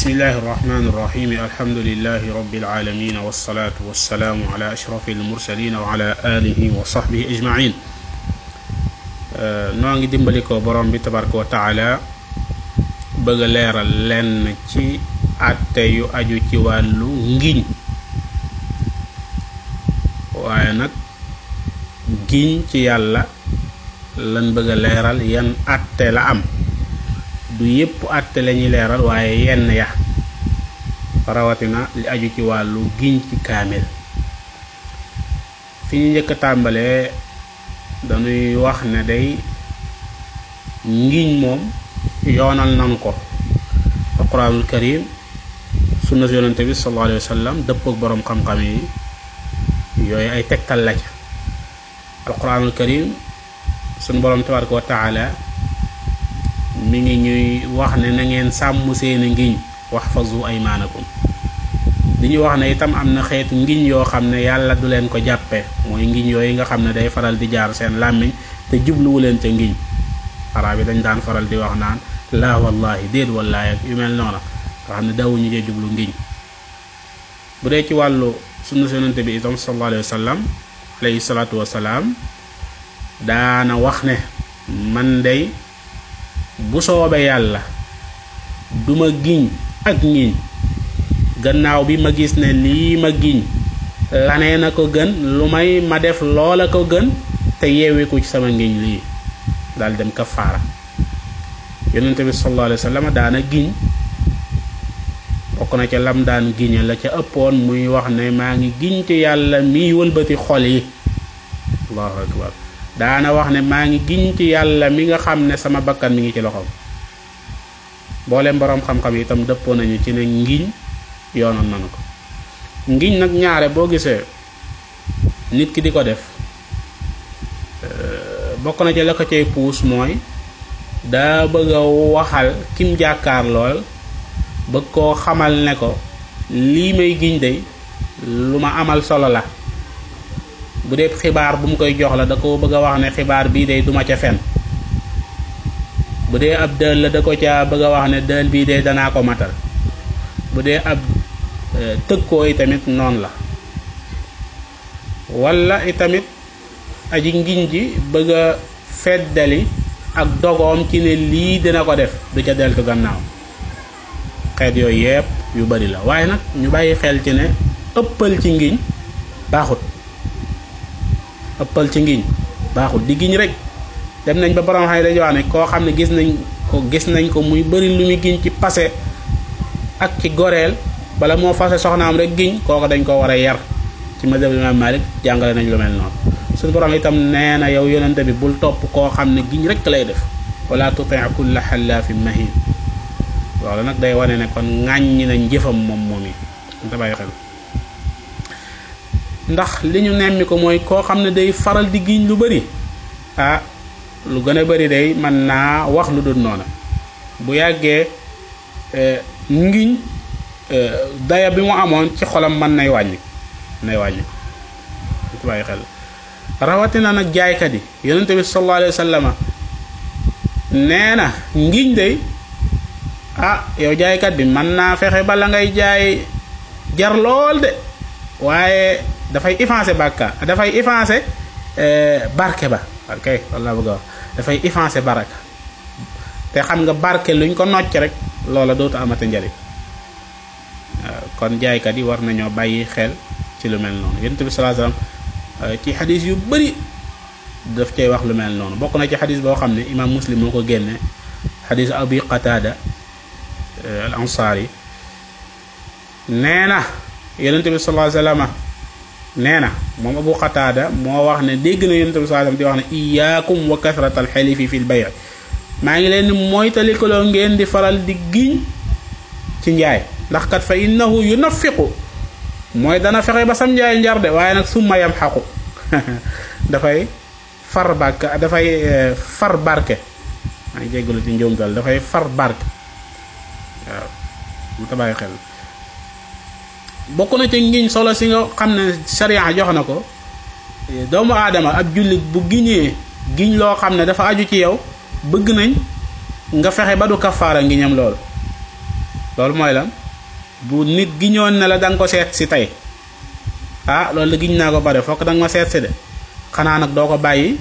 بسم الله الرحمن الرحيم. الحمد لله رب العالمين والصلاة والسلام على أشرف المرسلين وعلى آله وصحبه أجمعين. نوانجي ديمبالي كوبرام بي تبارك وتعالى بغلير لن كي أتي أجو كي والو نجين وانك جين كي يالا لن بغليرال ين أتي لأم du yépp àtte lañuy leeral waaye yenn ya rawatina li aju ci wàllu giñ ci kaamil. Fi ñu njëkk a tàmbalee dañuy wax ne day ngiñ moom yoonal nanu ko. Alquranul karim sunna si yonante bi sallallahu alayhi wa sallam dëppook boroom xam-xam yi yooyu ay tegtal la ca. Alquranul karim sunu boroom tabaraka wa mi ngi ñuy wax ne na ngeen sàmm seeni ngiñ waxfazu aymaanakum di ñu wax ne itam am na xeetu ngiñ yoo xam ne yàlla du leen ko jàppe. Mooy ngiñ yooyu nga xam ne day faral di jaar seen làmmiñ te jubluwu leen ca ngiñ. Arab yi dañ daan faral di wax naan laa wallahi déet wallahi ak yu mel noona nga xam ne dawuñu cee jublu ngiñ. Bu dee ci wàllu sunna yonente bi itam alayhi wa sallam alayhi salaatu wasalaam daana wax ne man day bu soobee yàlla duma giñ ak ngiñ gannaaw bi ma gis ne lii ma giñ lanee na ko gën lu may ma def loola ko gën te yeewiku ci sama ngiñ lii. Daal dem kafaara. Yonente bi sallallahu alayhi wa sallam daana giñ. Bokk na ca lam daan giñe la ca ëppoon muy wax ne maa ngi giñ ci yàlla miy wëlbati xol yi. Allahu akbar daana wax ne maa ngi giñ ci yàlla mi nga xam ne sama bakkan mi ngi ci loxoom. Mboolem boroom xam-xam itam dëppoo nañu ci ne ngiñ yoonoon nanu ko. Ngiñ nag ñaare boo gisee nit ki di ko def bokk na ci la ko cay puus mooy daa bëgg a waxal kim jàkkaar lool bëgg koo xamal ne ko lii may giñ de lu ma amal solo la bu dee xibaar bu mu koy jox la da ko bëgg a wax ne xibaar bii de duma ca fen. bu dee ab dël la da ko ca bëgg a wax ne dël bii de danaa ko matal. bu dee ab tëkkoo itamit noonu la. walla itamit aji ngiñ ji bëgg a feddali ak dogoom ci ne lii dina ko def du ca deltu gannaaw. xeet yooyu yépp yu bari la. waaye nag ñu bàyyi xel ci ne ëppal ci ngiñ baaxut. Ëppal ci ngiñ. Baaxul di giñ rek. Dem nañ ba borom xam dañuy wax ne koo xam ne gis nañ ko gis nañ ko muy bari lu muy giñ ci passé ak ci goreel bala moo fase soxnaam rek giñ kooku dañ ko war a yar. Ci madhab imam Malik jàngale nañ lu mel noonu. Suñu borom itam nee na yow yonente bi bul topp koo xam ne giñ rek lay def. Wala tuti kulla xallaafin mahin. Loolu nag day wane ne kon ŋàññi nañ jëfam moom moom yi. Ndax li ñu nemmi ko mooy koo xam ne day faral di giñ lu bari. ah lu gën a bari day mën naa wax lu dul noona. bu yàggee ngiñ daya bi mu amoon ci xolam mën nay wàññi nay wàññi. Ko bàyyi xel. rawatina nag jaaykat yi yonente bi sallallahu alayhi wa nee na ngiñ day ah yow jaaykat bi mën naa fexe bala ngay jaay jar lool de. waaye dafay effacer bàkkaar dafay effacer barke ba ok loolu laa bëgg a wax dafay effacer baraka te xam nga barke luñ ko nocc rek loola dootu amata njariñ kon jaaykat yi war nañoo bàyyi xel ci lu mel noonu yonent bi sallallahu alayhi wasallam ci xadis yu bari daf cay wax lu mel noonu bokk na ci xadis boo xam ne imaam muslim moo ko génne xadisu abi qatada al ansaari nee na bi sallallahu alayhi wasallam nee na moom abu qatada moo wax ne dégg na yonent bi wasallam di wax ne iyaakum wa kasratal xalifi fil bay' maa ngi leen ni moytalikaloo ngeen di faral di giñ ci njaay ndax kat fa innahu yunafiqu mooy dana fexe ba sam njaay njar de waaye nag summa yam xaqu dafay far barke dafay far barke maa ngi jéggalu ci njuumtal dafay far barke waaw mu tabaay xel bokk na ci ngiñ solo si nga xam ne sariya jox na ko. Doomu aadama ab jullit bu giñee giñ loo xam ne dafa aju ci yow bëgg nañ nga fexe ba du kafaara ngiñam loolu loolu mooy lan? Bu nit giñoon ne la da ko seet si tey ah loolu la giñ naa ko bare fokk da nga ma seet si de. Xanaa nag doo ko bàyyi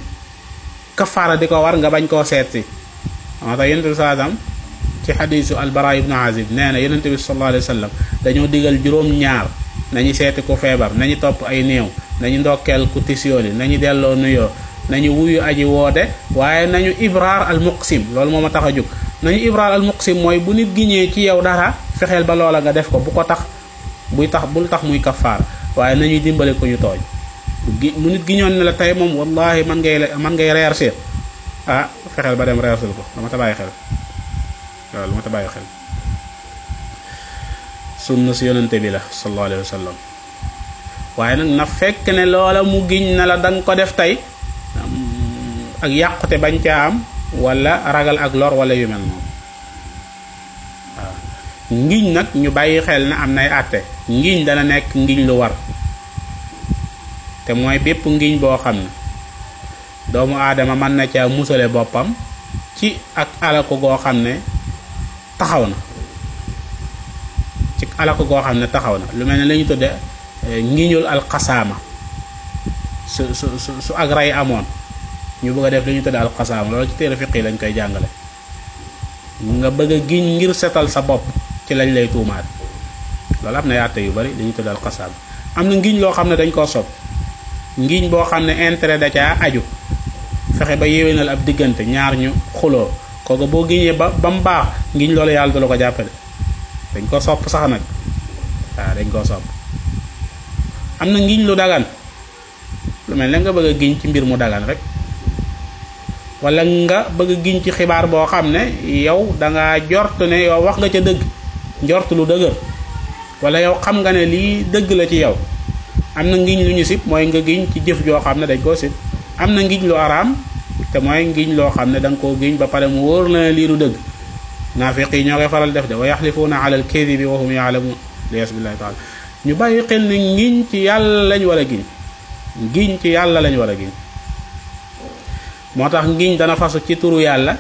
kafaara di ko war nga bañ koo seet si. Moo tax yonent bi saasam ci xadiisu albara ibnu azib nee na bi sallallahu alayhi wa sallam digal juróom ñaar nañu seeti ku feebar nañu topp ay néew nañu ndokkeel ku tisyooli nañu delloo nuyoo nañu wuyu aji woote waaye nañu ibraar al muqsim loolu moo ma tax nañu ibraar al muqsim mooy bu nit giñee ci yow dara fexeel ba loola nga def ko bu ko tax buy tax bul tax muy kafaar waaye nañuy dimbale ko ñu mu nit giñoon ne la tey moom wallahi man ngay man ngay ah fexeel ba dem reersul ko dama ta bàyyi xel waaw lu ma ta bàyyi xel sunna si yonante bi la sallallahu alayhi wa sallam. Nag na fekk ne loola mu giñ na la danga ko def tey ak yàqute bañ caa am wala ragal ak lor wala yu mel waaw. Ngiñ nag ñu bàyyi xel ne am nay àtte. Ngiñ dana nekk ngiñ lu war. Te mooy bépp ngiñ boo xam ne doomu aadama mën na caa musale boppam ci ak alako goo xam ne taxaw na ci alako goo xam ne taxaw na lu mel ne la ñu tudde ngiñul alxasaama. Su su su su ak rey amoon. Ñu bëgg a def li ñu tudde alxasaama. Loolu ci téere fiq yi lañ koy jàngale. Nga bëgg a ngir setal sa bopp ci lañ lay tuumaat loolu am na yaate yu bari li ñu tudde alxasaama. Am na ngiñ loo xam ne dañ koo sob ngiñ boo xam intérêt da caa aju. Fexe ba yéwénal ab diggante ñaar ñu xuloo kooku boo giñee ba ba mu baax ngiñ loolu yàlla du la ko jàppale. Dañ ko sopp sax nag. Waaw dañ koo sopp. Am na ngiñ lu dagan. Lu mel ne nga bëgg a giñ ci mbir mu dagan rek. Wala nga bëgg a giñ ci xibaar boo xam ne yow danga jort ne yow wax nga ca dëgg. Njort lu dëgër. Wala yow xam nga ne lii dëgg la ci yow. Am na ngiñ lu ñu sib mooy nga giñ ci jëf joo xam ne dañ koo sib am na ngiñ lu araam te mooy ngiñ loo xam ne da nga koo giñ ba pare mu wóor ne lii du dëgg. Naafiq yi ñoo koy faral def de wa yaxlifuuna ala alkadibi wa hum yaalamuun lies billahi taala. Ñu bàyyi xel ne ngiñ ci yàlla lañ war a giñ. Ngiñ ci yàlla lañ war a giñ. Moo tax ngiñ dana fasu ci turu yàlla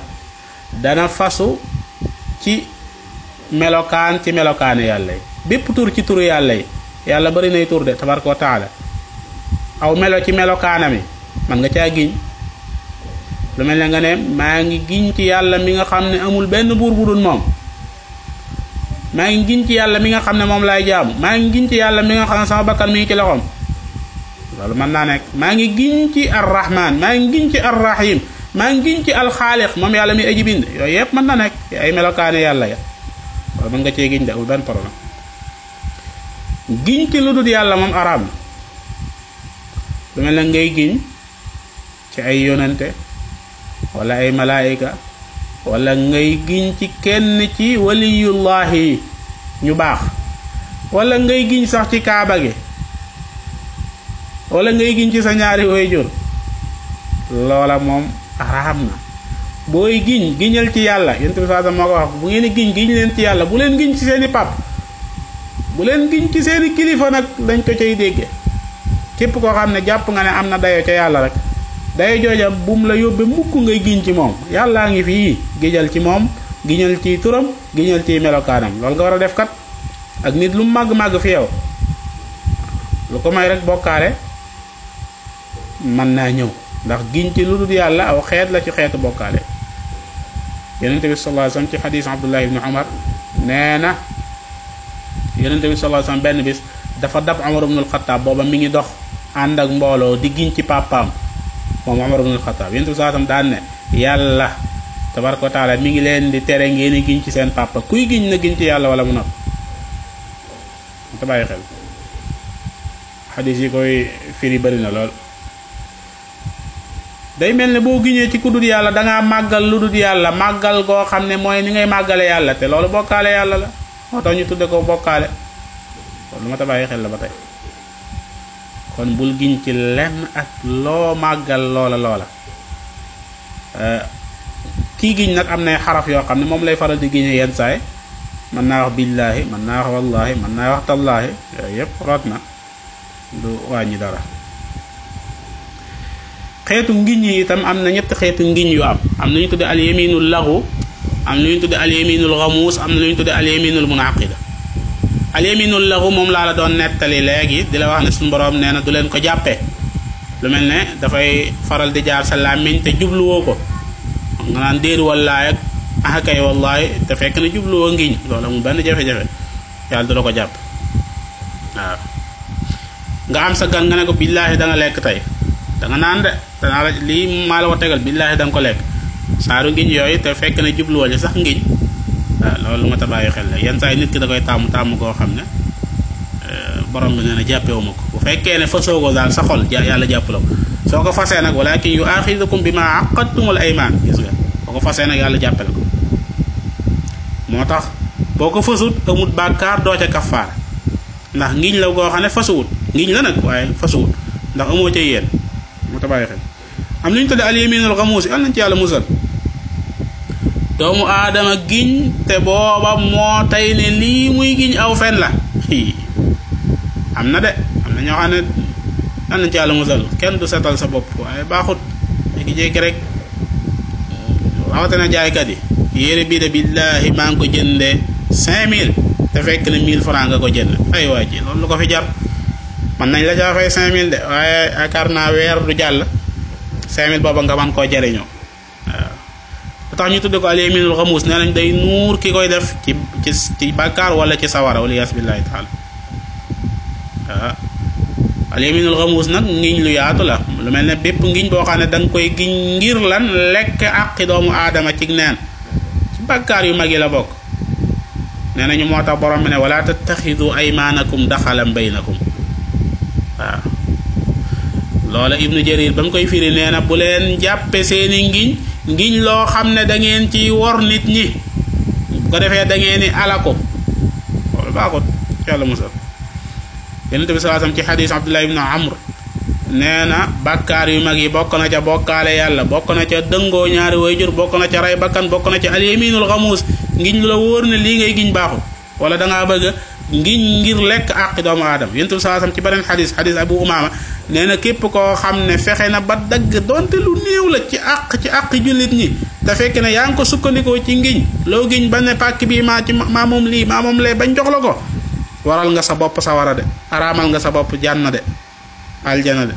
dana fasu ci melokaan ci melokaane yàlla yi. Bépp tur ci turu yàlla yi yàlla bari nay tur de tabaraka wa taala. Aw melo ci melokaanami man nga caa giñ lu mel nga ne maa ngi giñ ci yàlla mi nga xam ne amul benn buur bu dul moom. Maa ngi giñ ci yàlla mi nga xam ne moom laay jaamu. Maa ngi giñ ci yàlla mi nga xam ne sama bakkan mi ngi ci loxoom. Loolu mën naa nekk. Maa ngi giñ ci arrahman maa ngi giñ ci arrahim maa ngi giñ ci alxaaliq moom yàlla mi aji bind. Yooyu mën na nekk ay melokaane yàlla ya. Loolu mën nga cee giñ de amul benn problème. Giñ ci lu dul yàlla moom lu ngay giñ ci ay yonante wala ay malaayika wala ngay giñ ci kenn ci waliyullahi ñu baax. Wala ngay giñ sax ci kaaba gi. Wala ngay giñ ci sa ñaari waajur. Loola moom araam na. Booy giñ giñal ci yàlla. Yonent bi saa moo ko wax bu ngeen giñ giñ leen ci yàlla. Bu leen giñ ci seeni pap. Bu leen giñ ci seeni kilifa nag dañ ko cay dégge képp koo xam ne jàpp nga ne am na dayo ca yàlla rek dayo jooja bum la yóbbe mukk ngay giñ ci moom. Yàllaa ngi fii giñal ci moom giñal ci turam giñal ci melokaanam. Loolu nga war a def kat. Ak nit lu màgg-màgg fi yow. Lu ko may rek bokkaale mën naa ñëw. Ndax giñ ci lu dul yàlla aw xeet la ci xeetu bokkaale. Yonente bi alayhi wasallam ci xadiis abdullah ibni umar nee na yonente sallallahu alayhi wasallam benn bis dafa dab umar ibnul xataab booba mi ngi dox ak di giñ ci papaam xataab yonente bi sallallahu alayhi wasallam daan ne yàlla tabaraka taala mi ngi leen di tere ngeen di giñ ci seen papa. Kuy giñ na giñ ci yàlla wala mu nopp te bàyyi xel. Xadiis yi koy firi bari na lool. Day mel ne boo ci ku dul yàlla dangaa màggal lu dul yàlla màggal goo mooy ni ngay màggale yàlla te bokkaale yàlla la. Ñu tudde ko lu ma ta bàyyi xel la ba tey kon bul giñ ci lenn ak loo màggal loola loola. Kii giñ nag am nay xaraf yoo xam ne moom lay faral di giñe yenn saay. Mën naa wax billaahi mën naa wax wallaahi mën naa wax tallaahi yooyu yépp root na du wàññi dara. Xeetu ngiñ yi itam am na ñetti xeetu ngiñ yu am. Am na ñu tudde al yaminu laxu am na ñu tudde al yaminul xamuus am na ñu tudde al yaminul munaqida al yaminul lahu moom laa la doon nettali léegi di la wax ne suñu borom nee na du leen ko jàppee lu mel ne dafay faral di jaar sa làmmiñ te jubluwoo ko. Nga naan déer wallaay ak ah kay wallaay te fekk na jubluwoo ngiñ loolu amul benn jafe-jafe. Yàlla du la ko waaw. Nga am sa gan nga ne ko billaahi da nga lekk tey. Da nga naan de danaa la lii maa la ko tegal billaahi da nga ko lekk. Saaru ngiñ yooyu te fekk na li sax ngiñ loolu ma ta bàyyi xel la. Yenn saa yi nit ki da koy taamu taamu goo xam ne borom bi nee na jàppewu ma ko. Bu fekkee ne fasoo ko daal sa xol yàlla jàpp la ko. Soo ko fasee nag walakin yu axidukum bi ma aqadtumul aymaan gis nga. Boo ko fasee nag yàlla jàppe tax boo ko fasut amut bàkkaar doo ca kafaara ndax ngiñ la goo xam ne fasuwut. La nag waaye fasuwut. Ndax amoo ca yéen. Moo tax bàyyi xel. Am lu ñu tudde al yaminul xamuus yi al nañ ci yàlla musal. Doomu aadama giñ te booba moo tey ne lii muy giñ aw fen la. Am na de am na ñoo xam ne al nañ ci yàlla musal. Kenn du setal sa bopp waaye baaxut. Jékki-jékki rek rawatina jaaykat yi. Yére bii de billaahi maa ngi ko jëndee 5000 te fekk na 1000 francs nga ko jënd. Ay waa ji loolu lu ko fi jar. Man nañ la caa fay 5000 de waaye yaakaar naa weer du jàll. 5000 booba nga man koo jariñoo tax ñu tudde ko al yaminul xamuus nee nañ day nuur ki koy def ci ci ci bàkkaar wala ci sawara wala yaas billaahi taala waaw al yaminul xamuus nag ngiñ lu yaatu la lu mel ne bépp ngiñ boo xam ne da nga koy giñ ngir lan lekk àqi doomu aadama ci neen ci bàkkaar yu mag yi la bokk nee nañu moo tax borom bi ne wala tattaxidu aymaanakum daxalan baynakum waaw loola ibnu jarir ba mu koy firi nee na bu leen jàppe seeni ngiñ ngiñ loo xam ne da ngeen ci wor nit ñi. bu ko defee da ngeen ni alako loolu baaxut yàlla musal. Yonente bi salaasam ci xadis abdullah ibnu amr nee na bàkkaar yu mag yi bokk na ca bokkaale yàlla bokk na ca dëngoo ñaari wayjur bokk na ca rey bakkan bokk na ca alyaminul xamuus ngiñ la wóor ne lii ngay giñ baaxul. Wala dangaa bëgg ngiñ ngir lekk àqi doomu aadama. Yonente bi salaasam ci beneen xadis xadis abu umaama nee na képp koo xam ne fexe na ba dagg donte lu néew la ci àq ci jullit ñi te fekk ne yaa ngi ko sukkandikoo ci ngiñ loo giñ ba ne pàkk bii maa ci maa moom lii maa moom lee bañ jox la ko waral nga sa bopp sa war a de araamal nga sa bopp jànna de aljana de.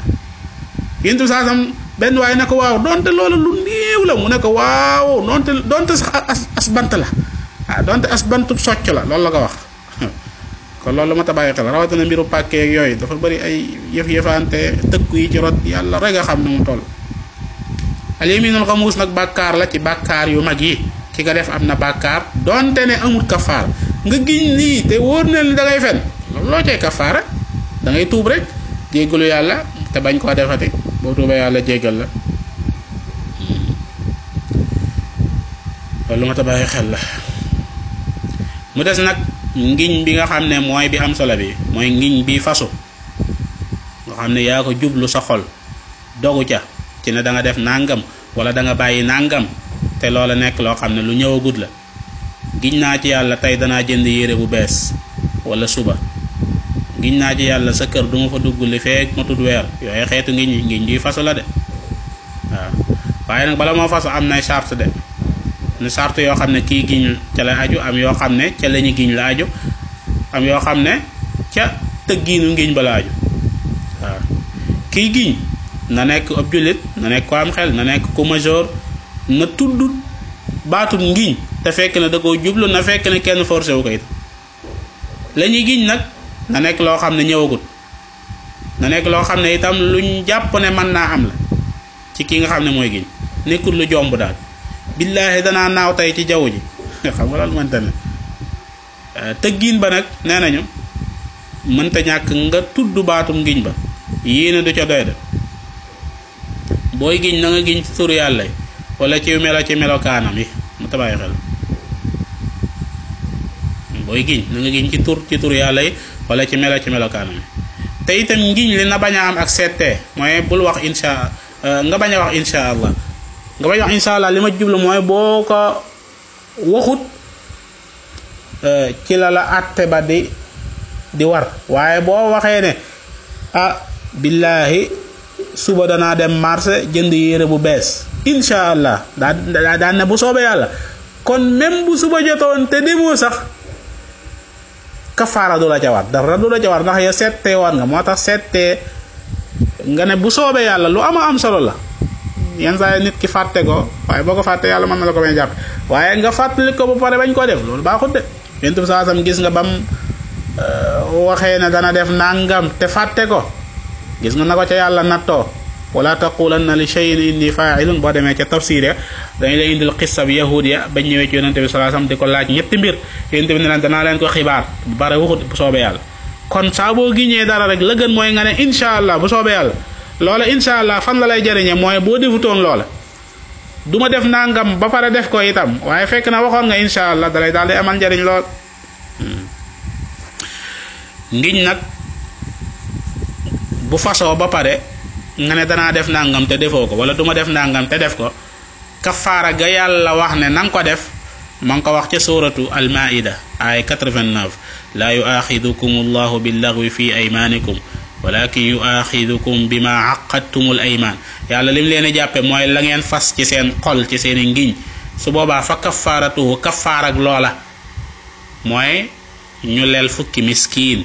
Yéntu saasam benn waaye ne ko waaw donte loolu lu néew la mu ne ko waaw donte donte sax as as bant la ah donte as bantub socc la loolu la ko wax kon loolu ma ta xel rawatina mbiru pàkkeeg yooyu dafa bëri ay yëf-yëfaante tëkku yi ci rot yàlla rek a xam ne mu toll. Alyaminul xamuus nag bàkkaar la ci bàkkaar yu mag yi. Ki nga def am na bàkkaar donte ne amul kafaar nga giñ lii te wóor na ni da ngay fen. Loolu loo cay kafaara? Da ngay tuub rek jéggalu yàlla te bañ koo defati. Boo tuubee yàlla jéggal la. Loolu ma xel la. Mu des nag ngiñ bi nga xam ne mooy bi am solo bi mooy ngiñ bi fasu. Nga xam ne yaa ko jublu sa xol dogu ca ci ne da nga def nàngam wala da nga bàyyi nàngam te loola nekk loo xam ne lu ñëwagut la. Giñ naa ci yàlla tey danaa jënd yére bu bees wala suba. Giñ naa ci yàlla sa kër duma fa dugg li feek ma tudd weer yooyu xeetu ngiñ ngiñ juy fasu la de. Waaw. Waaye nag bala moo fasu am nay charte de. Ne yoo xam ne kii giñ ca la aju am yoo xam ne ca lañu giñ la aju am yoo xam ne ca tëggiinu ngiñ ba la aju. Waaw. Kii giñ na nekk ab jullit na nekk ko am xel na nekk ku majeur na tudd baatut ngiñ te fekk na da koo jublu na fekk ne kenn forcé wu ko it. La ñuy giñ nag na nekk loo xam ne ñëwagut. Na nekk loo xam ne itam luñ jàpp ne mën naa am la ci ki nga xam ne mooy giñ. Nekkul lu jomb daal. Billaahi danaa naaw tey ci jaww ji. Xam nga loolu mënta ne. Tëggiin ba nag nee nañu mënta ñàkk nga tudd baatum ngiñ ba. Yéene du ca doy de. Booy giñ na nga ci turu wala ci melo ci melokaanam yi mu tabaay na nga giñ ci tur ci tur yàlla yi wala ci melo ci melokaanam yi. Te itam ngiñ li na bañ a am ak seetee mooy bul wax insha nga bañ a wax insha allah. A wax insha allah li ma jublu mooy boo ko waxut ci la la àtte ba di di war. Waaye boo waxee ne ah billaahi suba danaa dem marché jënd yére bu bees. Insha allah daa daa ne bu soobee yàlla. Kon même bu suba jotoon te demoo sax kafaara du la ca war dara du la ca war ndax ya settee war nga. Moo tax settee nga ne bu yàlla lu ama am solo la yenn saa nit ki fàtte ko waaye boo ko fàtte yàlla mën na la ko may jàpp. Waaye nga fàttali ko bu pare bañ koo def loolu baaxut de. Yent bi saa sam gis nga bam waxee ne dana def nangam te fàtte ko gis nga na ko ca yàlla nattoo. Wala taqulanna li shay'in inni fa'ilun boo demee ca tafsir dañu lay indil xissa bi yahud ya bañ ñëwee ci yonente bi sallallahu alayhi wasallam di ko laaj ñetti mbir. Yonente bi ne leen danaa leen ko xibaar bu bare waxut bu soobee yàlla. Kon saa boo giñee dara rek la gën mooy nga ne insha allah bu soobee yàlla. Loola insha allah fan la lay jëriñe mooy boo defutoon loola du ma def nangam ba pare def ko itam waaye fekk na waxoon nga insha allah dalay daal di amal njëriñ lool. Ngiñ nag bu fasoo ba pare nga ne def nangam te defoo ko wala duma def nangam te def ko kafaara ga yàlla wax ne nanga ko def ma ngi ko wax ca suratu almaida ay 89 laa yuaxidukum allahu billaghwi fi aymanikum walakin yuaxidukum bima aqadtumul ayman. Yàlla lim leen jàppe mooy la ngeen fas ci seen xol ci seen ngiñ. Su boobaa fa kafaaratuhu kafaar ak loola mooy ñu leel fukki miskiin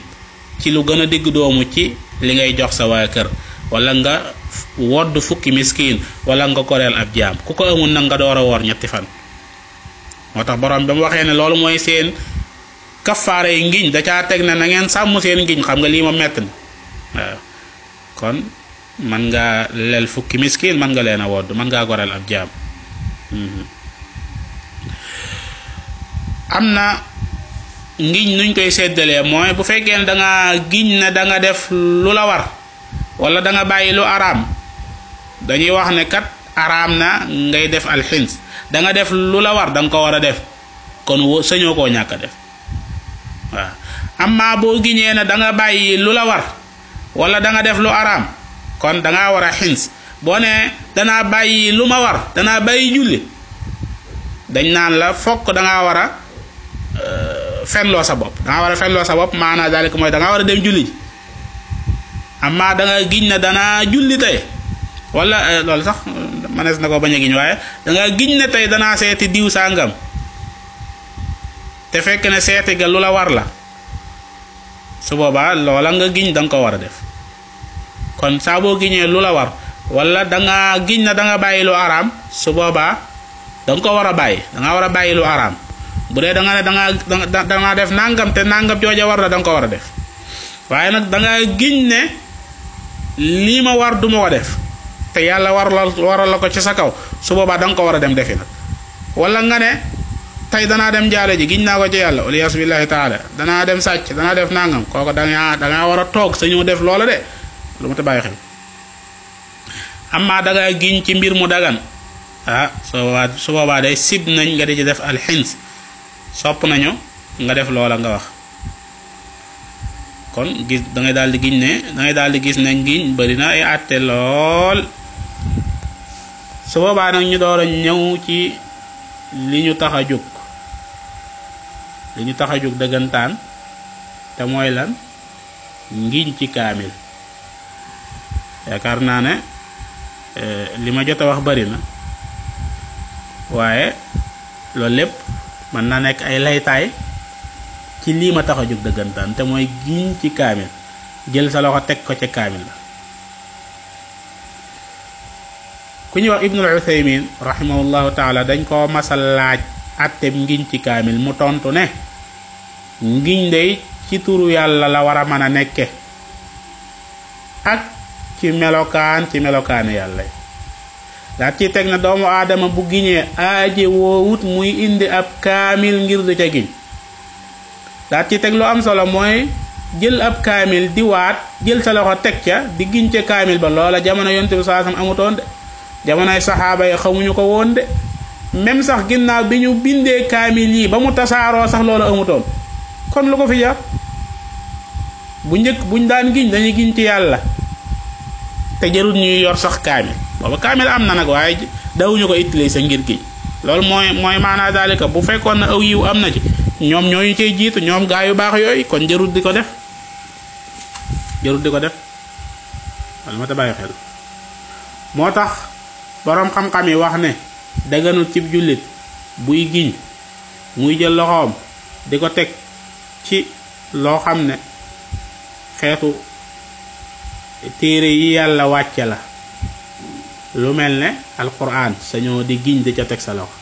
ci lu gën a doomu ci li ngay jox sa waa kër. Wala nga wodd fukki miskiin wala nga koreel ab jaam. Ku ko amul nag nga door a woor ñetti fan. Moo tax borom ba mu waxee ne loolu mooy seen ngiñ. Da caa teg ne na ngeen sàmm seen ngiñ. Xam nga lii ma mett na kon man nga leel fukki miskiin man nga leen a wodd man ngaa goreel ab jaam. Am na ngiñ nuñ koy séddalee mooy bu da nga giñ ne da nga def lu la war wala da nga bàyyi lu araam dañuy wax ne kat araam na ngay def alxins. Da nga def lu la war da nga ko war a def. Kon wo koo ñàkk def. Waaw. Amma boo giñee ne da nga bàyyi lu la war wala da nga def lu araam kon da ngaa war a xins boo ne danaa bàyyi lu ma war. Danaa bàyyi julli. Dañ naan la fokk da ngaa war a fenloo sa bopp. Da ngaa war a fenloo sa bopp maanaa daalik mooy da ngaa war a dem julli amma da nga giñ ne danaa julli tey. Wala loolu sax manees na ko bañ a giñ waaye da nga giñ ne tey danaa seeti diw sàngam. Te fekk ne seeti ga lu la war la. Su boobaa loola nga giñ da nga ko war def kon saa boo giñee lu la war. Wala da nga giñ na da nga bàyyi lu araam su boobaa da nga ko war da nga war a bàyyi lu araam bu da nga da nga da nga def nangam te nangam jooja war la da nga ko def. Waaye nag da nga giñ ne lii ma war du ma def. Te yàlla war la waral la ko ci sa kaw. Su boobaa da nga ko dem defi nag. Wala nga ne tey danaa dem jaale ji giñ naa ko ci yàlla. Waliyas billahi taala. Danaa dem sàcc danaa def nangam. Kooku da nga da ngaa war a toog sa ñëw def loola de lu ma ta bàyyi xel amma da nga giñ ci mbir mu dagan. Ah su boobaa su boobaa day sib nañ nga di ci def alxins sopp nañu nga def loola nga wax. Kon gis da ngay daal di giñ ne da ngay daal di gis ne ngiñ bari na ay àtte lool. Su boobaa nag ñu door a ci li ñu tax a jóg. Li ñu te lan? Ngiñ ci kaamil yaakaar naa ne li ma jot wax bari na. Waaye loolu lépp mën na nekk ay laytaay ci lii ma tax a jóg dëggantaan te mooy giñ ci kaamil. Jël sa loxo teg ko ca kaamil la ku ñuy wax ibnul uthaymin rahimahullahu taala dañ koo masal laaj atteb ngiñ ci kaamil mu tontu ne ngiñ dey ci turu yàlla la war a nekke. Ak ci melokaan ci melokaani yàlla. Daat ci teg na doomu aadama bu giñee aaje woowut muy indi ab kaamil ngir di ca giñ. Daat ci teg lu am solo mooy jël ab kaamil di waat jël sa loxo teg ca di giñ ca kaamil ba. Loola jamono yonte bi saasam amutoon de. Jamonoy saxaaba yi xamuñu ko woon de. Même sax ginnaaw bi ñu bindee yi ba mu tasaaroo sax loolu amutoon. Kon lu ko fi jar? Bu njëkk buñ daan giñ dañuy giñ ci yàlla te jarul ñuy yor sax kaamil. Booba kaamil am na nag waaye dawuñu ko utiliser ngir giñ loolu mooy mooy maanaa daalika bu fekkoon na aw yiw am na ci ñoom ñooñu cay jiitu ñoom gaa yu baax yooyu kon jarul di ko def. Jarul di ko def. Wala ma moo tax boroom xam-xam yi wax ne daganul cib jullit buy giñ muy jël loxoom di ko teg ci loo xam ne xeetu téere yi yàlla wàcce la. lu mel ne alquran sañoo di giñ di ca teg sa loxo.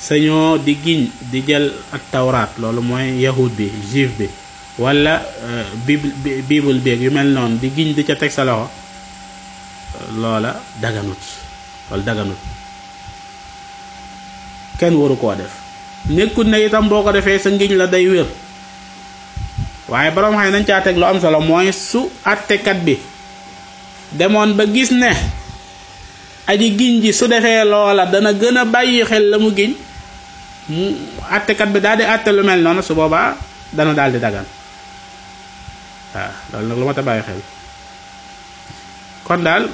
sañoo di giñ di jël ak tawraat loolu mooy yahud bi juif bi wala bible bible beeg yu mel noonu di giñ di ca teg sa loxo loola daganut loolu daganut. kenn waru koo def. nekkut ne itam boo ko defee sa ngiñ la day wér. Waaye borom xam nañ caa teg lu am solo mooy su àttekat bi demoon ba gis ne aji giñ ji su defee loola dana gën a bàyyi xel la mu giñ mu àttekat bi daal di àtte lu mel noonu su boobaa dana daal di dagan. Waaw loolu nag lu ma ta bàyyi xel. Kon daal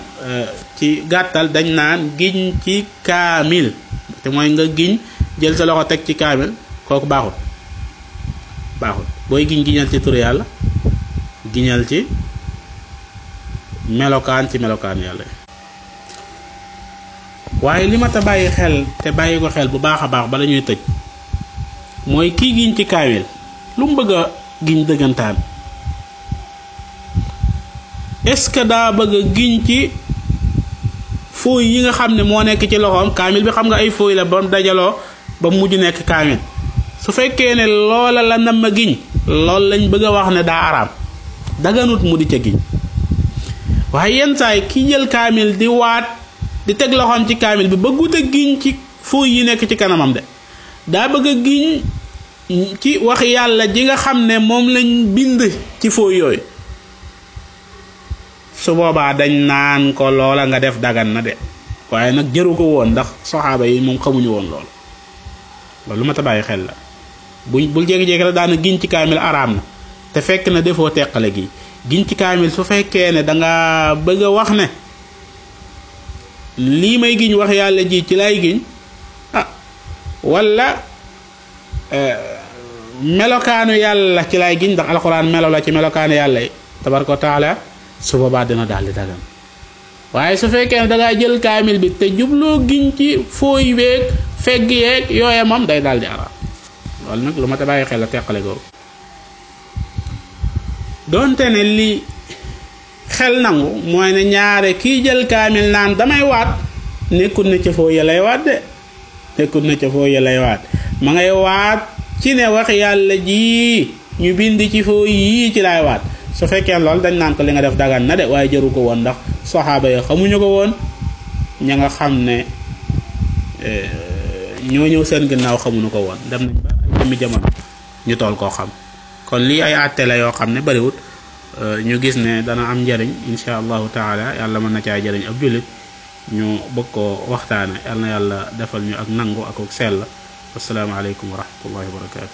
ci gàttal dañ naan giñ ci kaamil. Te mooy nga giñ jël sa loxo teg ci kaamil kooku baaxul. Baaxul. Booy giñ giñal ci turu yàlla giñal ci melokaan ci melokaan yàlla. Waaye li ma ta bàyyi xel te bàyyi ko xel bu baax a baax bala ñuy tëj mooy kii giñ ci kaamil lu mu bëgg giñ dëggantaan. Est-ce que daa bëgg giñ ci fooy yi nga xam ne moo nekk ci loxoom? Kaamil bi xam nga ay fooy la ba mu dajaloo ba mujj nekk su fekkee ne loola la nam giñ loolu lañ bëgg a wax ne daa araam. daganut mu di ca giñ. waaye yenn saay ki jël kaamil di waat di teg loxoom ci kaamil bi bëggut a giñ ci fooy yi nekk ci kanamam de. daa bëgg a giñ ci wax yàlla ji nga xam ne moom lañ bind ci fooy yooyu. su boobaa dañ naan ko loola nga def dagan na de. waaye nag jëru ko woon ndax soxaaba yi moom xamuñu woon loolu. loolu lu bàyyi xel la. Buñ bul jékki-jékki la daana giñ ci kaamil araam na. te fekk na defoo teqale gi. giñ ci kaamil su fekkee ne danga bëgg a wax ne lii may giñ wax yàlla ji ci lay giñ ah wala melokaanu yàlla ci lay giñ ndax alxuraan melo la ci melokaanu yàlla yi tabaraka wa taala su boobaa dina daal di dagan. waaye su fekkee ne dangaa jël kaamil bi te jubloo giñ ci fooy beeg fegg yeeg yooye moom day daal di araam. Loolu nag lu ma ta bàyyi xel la teqale googu doonte ne li xel nangu mooy ne ñaare kii jël kaamil naan damay waat nekkul na ca foo yelay waat de nekkul na ca foo yelay waat ma ngay waat ci ne wax yàlla ji ñu bind ci foo yii ci laay waat su fekkee lool dañ naan ko li nga def dagan na de waaye jëru ko woon ndax soxaaba yi xamuñu ko woon ña nga xam ne ñoo ñëw seen ginnaaw xamuñu ko woon dem nañ ba jëmmi jamono ñu tool koo xam. Kon lii ay àtte yoo xam ne bariwut ñu gis ne dana am njariñ insha allahu taala yàlla mën na caa jariñ ab jullit ñu bëgg koo waxtaane. Na yàlla defal ñu ak nangu ak ak sell. Asalaamaaleykum wa rahmatullahi wa barakatu